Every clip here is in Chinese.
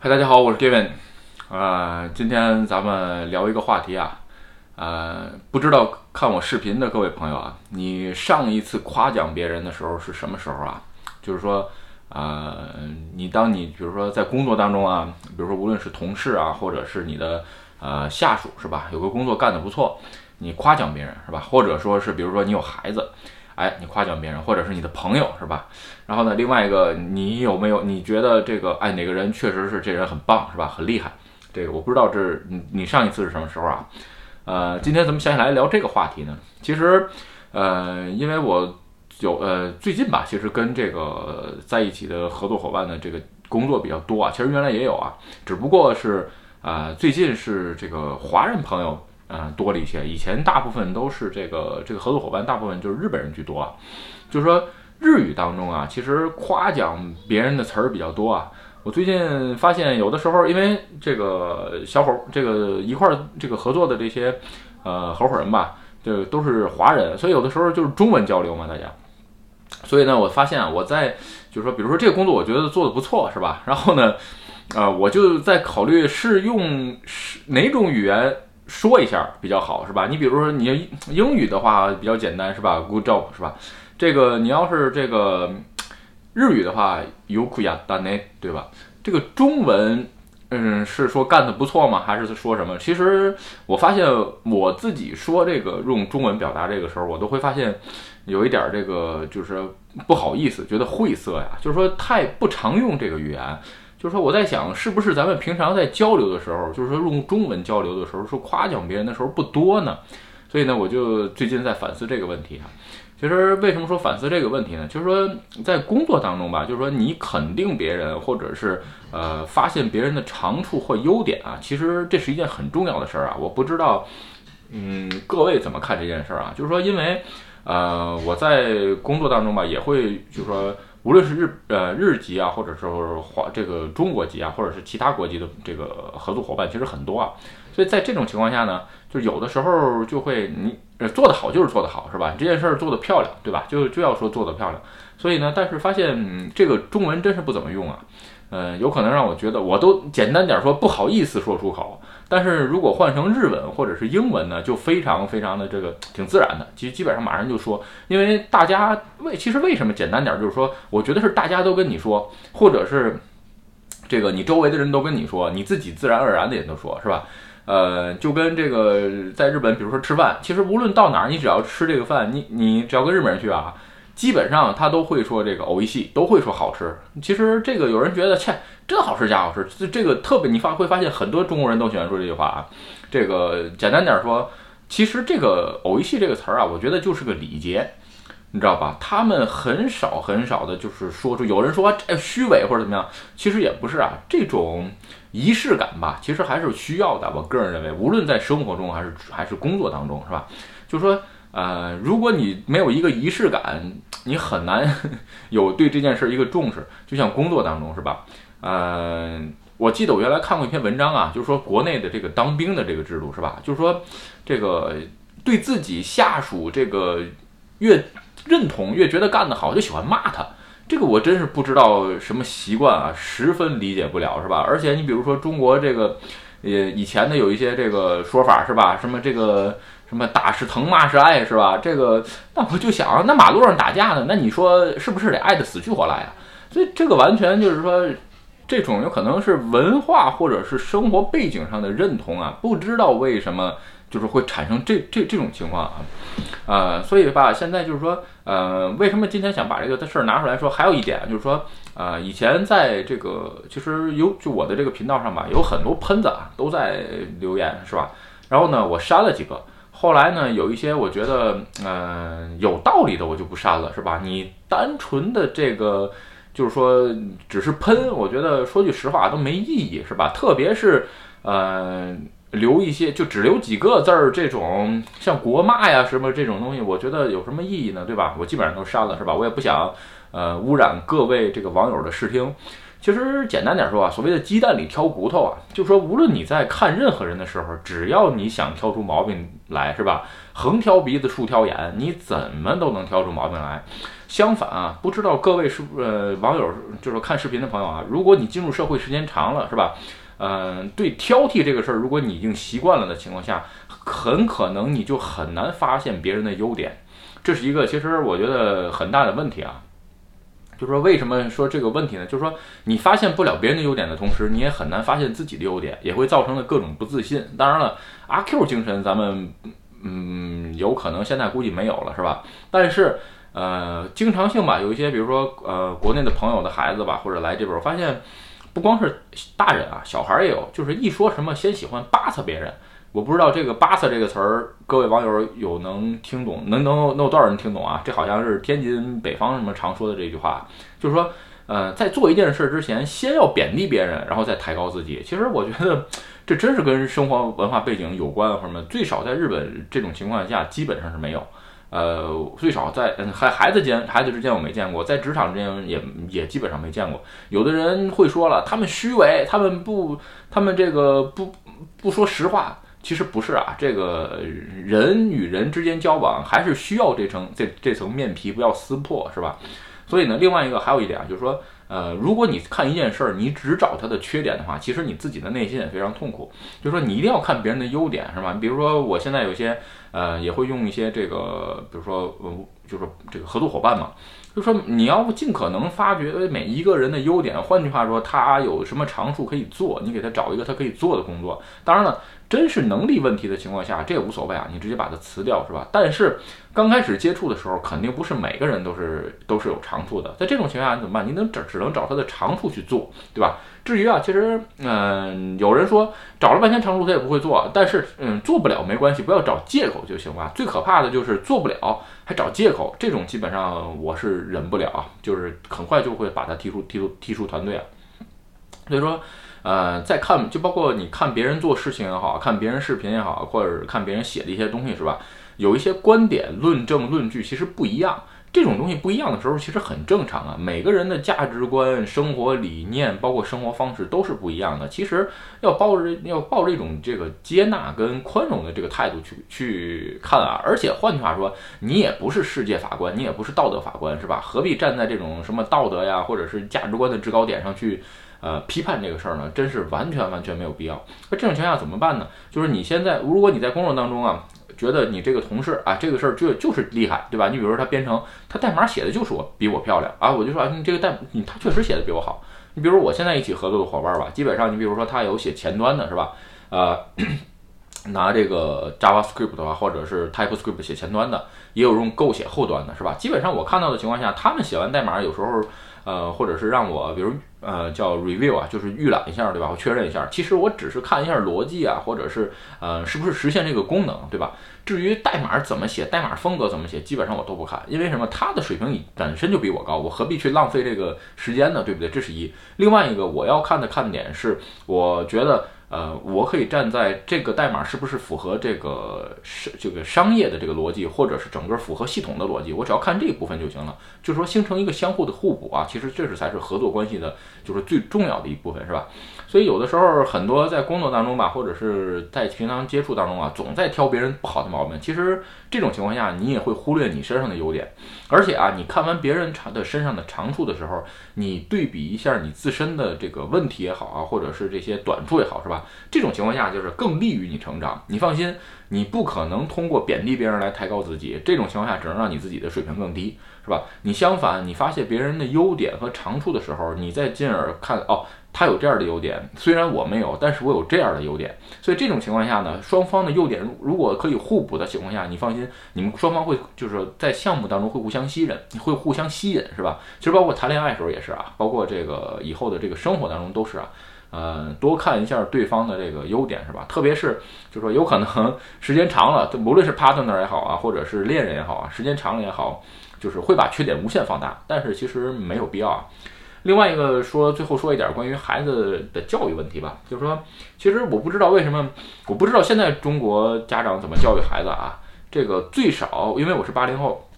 嗨，大家好，我是 Gavin，啊、今天咱们聊一个话题啊，呃，不知道看我视频的各位朋友啊，你上一次夸奖别人的时候是什么时候啊？就是说，呃，你当你比如说在工作当中啊，比如说无论是同事啊，或者是你的呃下属是吧，有个工作干得不错，你夸奖别人是吧？或者说是比如说你有孩子，哎，你夸奖别人，或者是你的朋友是吧？然后呢，另外一个，你有没有你觉得这个哎哪个人确实是这人很棒是吧？很厉害，这个我不知道这你你上一次是什么时候啊？呃，今天咱们想起来聊这个话题呢，其实呃，因为我有呃最近吧，其实跟这个在一起的合作伙伴的这个工作比较多啊，其实原来也有啊，只不过是啊、呃最近是这个华人朋友。嗯，多了一些。以前大部分都是这个这个合作伙伴，大部分就是日本人居多啊。就是说日语当中啊，其实夸奖别人的词儿比较多啊。我最近发现，有的时候因为这个小伙儿这个一块儿这个合作的这些呃合伙人吧，这个都是华人，所以有的时候就是中文交流嘛，大家。所以呢，我发现，我在就是说，比如说这个工作，我觉得做的不错，是吧？然后呢，呃，我就在考虑是用是哪种语言说一下比较好，是吧？你比如说你英语的话比较简单，是吧？Good job，是吧？这个你要是这个日语的话有苦呀达内，对吧？这个中文，嗯，是说干得不错吗？还是说什么？其实我发现我自己说这个用中文表达这个时候，我都会发现有一点这个就是不好意思，觉得晦涩呀，就是说太不常用这个语言。就是说我在想，是不是咱们平常在交流的时候，就是说用中文交流的时候，说夸奖别人的时候不多呢？所以呢，我就最近在反思这个问题啊。其实为什么说反思这个问题呢？就是说在工作当中吧，就是说你肯定别人，或者是呃发现别人的长处或优点啊，其实这是一件很重要的事儿啊。我不知道，嗯，各位怎么看这件事儿啊？就是说，因为呃我在工作当中吧，也会就是说。无论是日呃日籍啊，或者是华这个中国籍啊，或者是其他国籍的这个合作伙伴，其实很多啊。所以在这种情况下呢，就有的时候就会你呃做得好就是做得好，是吧？你这件事儿做得漂亮，对吧？就就要说做得漂亮。所以呢，但是发现、这个中文真是不怎么用啊。呃，有可能让我觉得我都简单点说不好意思说出口，但是如果换成日文或者是英文呢，就非常非常的这个挺自然的，基基本上马上就说，因为大家为其实为什么简单点，就是说我觉得是大家都跟你说，或者是这个你周围的人都跟你说，你自己自然而然的也都说，是吧？呃，就跟这个在日本，比如说吃饭，其实无论到哪儿，你只要吃这个饭，你你只要跟日本人去啊。基本上他都会说这个偶一系，都会说好吃。其实这个有人觉得，切，真好吃假好吃。这这个特别，你发会发现很多中国人都喜欢说这句话啊。这个简单点说，其实这个偶一系这个词儿啊，我觉得就是个礼节，你知道吧？他们很少很少的，就是说出有人说这虚伪或者怎么样，其实也不是啊。这种仪式感吧，其实还是需要的。我个人认为，无论在生活中还是还是工作当中，是吧？就说。呃，如果你没有一个仪式感，你很难 有对这件事一个重视。就像工作当中是吧？呃，我记得我原来看过一篇文章啊，就是说国内的这个当兵的这个制度是吧？就是说这个对自己下属这个越认同越觉得干得好，就喜欢骂他。这个我真是不知道什么习惯啊，十分理解不了是吧？而且你比如说中国这个也以前的有一些这个说法是吧？什么这个。什么打是疼，骂是爱，是吧？这个，那我就想，那马路上打架呢，那你说是不是得爱得死去活来呀？所以这个完全就是说，这种有可能是文化或者是生活背景上的认同啊，不知道为什么就是会产生这这这种情况啊，呃，所以吧，现在就是说，呃，为什么今天想把这个的事儿拿出来说？还有一点就是说，呃，以前在这个其实有就我的这个频道上吧，有很多喷子啊都在留言，是吧？然后呢，我删了几个。后来呢，有一些我觉得嗯、有道理的，我就不删了，是吧？你单纯的这个就是说只是喷，我觉得说句实话都没意义，是吧？特别是呃留一些就只留几个字儿这种像国骂呀什么这种东西，我觉得有什么意义呢？对吧？我基本上都删了，是吧？我也不想呃污染各位这个网友的视听。其实简单点说啊，所谓的鸡蛋里挑骨头啊，就说无论你在看任何人的时候，只要你想挑出毛病来，是吧？横挑鼻子竖挑眼，你怎么都能挑出毛病来。相反啊，不知道各位是呃网友，就是看视频的朋友啊，如果你进入社会时间长了，是吧？嗯，对挑剔这个事儿，如果你已经习惯了的情况下，很可能你就很难发现别人的优点，这是一个其实我觉得很大的问题啊。就是说，为什么说这个问题呢？就是说，你发现不了别人的优点的同时，你也很难发现自己的优点，也会造成了各种不自信。当然了，阿 Q 精神咱们嗯，有可能现在估计没有了，是吧？但是呃，经常性吧，有一些比如说呃，国内的朋友的孩子吧，或者来这边，我发现不光是大人啊，小孩也有，就是一说什么先喜欢扒擦别人。我不知道这个“巴萨”这个词儿，各位网友有能听懂？能能能有多少人听懂啊？这好像是天津北方什么常说的这句话，就是说，呃，在做一件事之前，先要贬低别人，然后再抬高自己。其实我觉得这真是跟生活文化背景有关，或者什么。最少在日本这种情况下，基本上是没有。呃，最少在嗯孩孩子间、孩子之间我没见过，在职场之间也也基本上没见过。有的人会说了，他们虚伪，他们不，他们这个不不说实话。其实不是啊，这个人与人之间交往还是需要这层这这层面皮不要撕破，是吧？所以呢，另外一个还有一点啊，就是说，呃，如果你看一件事儿，你只找他的缺点的话，其实你自己的内心也非常痛苦。就是说，你一定要看别人的优点，是吧？你比如说，我现在有些呃，也会用一些这个，比如说，呃，就是这个合作伙伴嘛，就说你要尽可能发掘每一个人的优点。换句话说，他有什么长处可以做，你给他找一个他可以做的工作。当然了。真是能力问题的情况下，这也无所谓啊，你直接把它辞掉是吧？但是刚开始接触的时候，肯定不是每个人都是都是有长处的。在这种情况下，你怎么办？你能只只能找他的长处去做，对吧？至于啊，其实嗯，有人说找了半天长处他也不会做，但是嗯，做不了没关系，不要找借口就行吧。最可怕的就是做不了还找借口，这种基本上我是忍不了啊，就是很快就会把他踢出踢出踢出团队啊。所以说。呃，再看就包括你看别人做事情也好看别人视频也好，或者看别人写的一些东西是吧？有一些观点、论证、论据其实不一样。这种东西不一样的时候，其实很正常啊。每个人的价值观、生活理念，包括生活方式都是不一样的。其实要抱着要抱着一种这个接纳跟宽容的这个态度去去看啊。而且换句话说，你也不是世界法官，你也不是道德法官，是吧？何必站在这种什么道德呀，或者是价值观的制高点上去？呃，批判这个事儿呢，真是完全完全没有必要。那这种情况下怎么办呢？就是你现在，如果你在工作当中啊，觉得你这个同事啊，这个事儿就就是厉害，对吧？你比如说他编程，他代码写的就是我比我漂亮啊，我就说啊，你这个代，你他确实写的比我好。你比如我现在一起合作的伙伴吧，基本上你比如说他有写前端的是吧？呃，拿这个 JavaScript 的话，或者是 TypeScript 写前端的，也有用 Go 写后端的，是吧？基本上我看到的情况下，他们写完代码有时候。呃，或者是让我，比如呃叫 review 啊，就是预览一下，对吧？我确认一下。其实我只是看一下逻辑啊，或者是呃是不是实现这个功能，对吧？至于代码怎么写，代码风格怎么写，基本上我都不看，因为什么？他的水平本身就比我高，我何必去浪费这个时间呢？对不对？这是一。另外一个我要看的看点是，我觉得。呃，我可以站在这个代码是不是符合这个是这个商业的这个逻辑，或者是整个符合系统的逻辑，我只要看这一部分就行了。就是说形成一个相互的互补啊，其实这是才是合作关系的，就是最重要的一部分，是吧？所以有的时候很多在工作当中吧，或者是在平常接触当中啊，总在挑别人不好的毛病。其实这种情况下，你也会忽略你身上的优点。而且啊，你看完别人长的身上的长处的时候，你对比一下你自身的这个问题也好啊，或者是这些短处也好，是吧？这种情况下就是更利于你成长。你放心，你不可能通过贬低别人来抬高自己。这种情况下只能让你自己的水平更低，是吧？你相反，你发现别人的优点和长处的时候，你再进而看哦。他有这样的优点，虽然我没有，但是我有这样的优点，所以这种情况下呢，双方的优点如果可以互补的情况下，你放心，你们双方会就是在项目当中会互相吸引，会互相吸引，是吧？其实包括谈恋爱时候也是啊，包括这个以后的这个生活当中都是啊，呃，多看一下对方的这个优点，是吧？特别是就是说有可能时间长了，无论是 partner 也好啊，或者是恋人也好啊，时间长了也好，就是会把缺点无限放大，但是其实没有必要。另外一个说，最后说一点关于孩子的教育问题吧，就是说，其实我不知道为什么，我不知道现在中国家长怎么教育孩子啊。这个最少，因为我是八零后，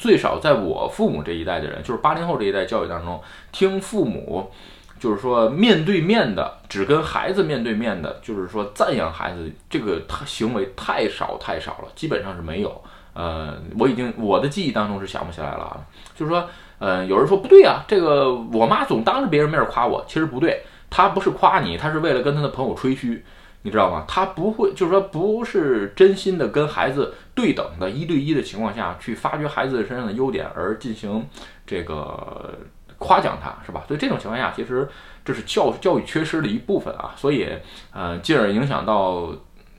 最少在我父母这一代的人，就是八零后这一代教育当中，听父母就是说面对面的，只跟孩子面对面的，就是说赞扬孩子这个他行为太少太少了，基本上是没有。呃，我已经我的记忆当中是想不起来了啊。就是说，呃，有人说不对啊，这个我妈总当着别人面夸我，其实不对，她不是夸你，她是为了跟她的朋友吹嘘。你知道吗？她不会，就是说，不是真心的跟孩子对等的一对一的情况下去发掘孩子身上的优点，而进行这个夸奖他，是吧？所以这种情况下，其实这是教教育缺失的一部分啊。所以，呃，进而影响到，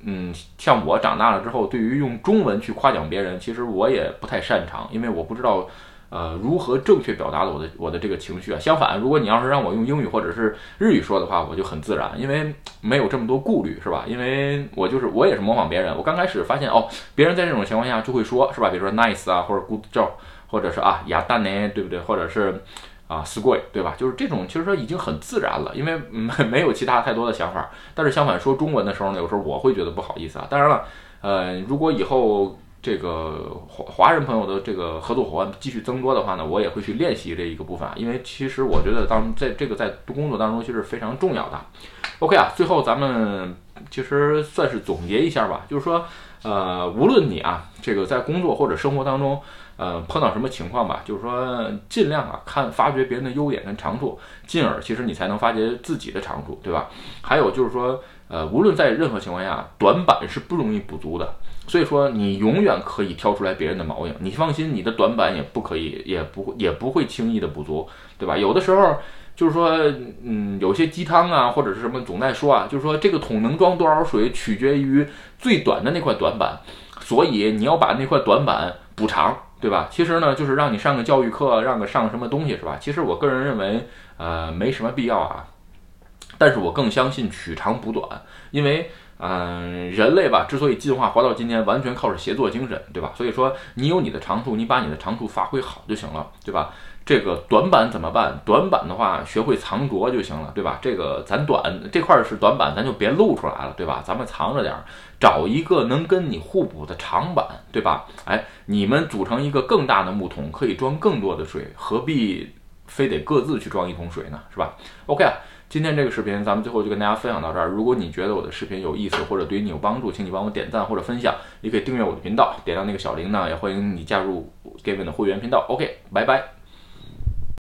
嗯，像我长大了之后，对于用中文去夸奖别人，其实我也不太擅长，因为我不知道。呃，如何正确表达的我的我的这个情绪啊？相反，如果你要是让我用英语或者是日语说的话，我就很自然，因为没有这么多顾虑，是吧？因为我就是我也是模仿别人。我刚开始发现哦，别人在这种情况下就会说，是吧？比如说 nice 啊，或者 good job，或者是啊亚蛋呢，对不对？或者是啊，squid 对吧？就是这种，其实说已经很自然了，因为没 没有其他太多的想法。但是相反说中文的时候呢，有时候我会觉得不好意思啊。当然了，呃，如果以后。这个华华人朋友的这个合作伙伴继续增多的话呢，我也会去练习这一个部分啊，因为其实我觉得当在这个在工作当中其实非常重要的。OK 啊，最后咱们其实算是总结一下吧，就是说，呃，无论你啊这个在工作或者生活当中，呃碰到什么情况吧，就是说尽量啊看发掘别人的优点跟长处，进而其实你才能发掘自己的长处，对吧？还有就是说，呃，无论在任何情况下，短板是不容易补足的。所以说，你永远可以挑出来别人的毛病，你放心，你的短板也不可以，也不会，也不会轻易的补足，对吧？有的时候就是说，嗯，有些鸡汤啊，或者是什么总在说啊，就是说这个桶能装多少水，取决于最短的那块短板，所以你要把那块短板补长，对吧？其实呢，就是让你上个教育课，让个上什么东西，是吧？其实我个人认为，呃，没什么必要啊，但是我更相信取长补短，因为。嗯，人类吧，之所以进化活到今天，完全靠着协作精神，对吧？所以说，你有你的长处，你把你的长处发挥好就行了，对吧？这个短板怎么办？短板的话，学会藏拙就行了，对吧？这个咱短这块是短板，咱就别露出来了，对吧？咱们藏着点儿，找一个能跟你互补的长板，对吧？哎，你们组成一个更大的木桶，可以装更多的水，何必非得各自去装一桶水呢？是吧？OK 啊。今天这个视频，咱们最后就跟大家分享到这儿。如果你觉得我的视频有意思，或者对你有帮助，请你帮我点赞或者分享。你可以订阅我的频道，点亮那个小铃铛，也欢迎你加入 Gavin 的会员频道。OK，拜拜。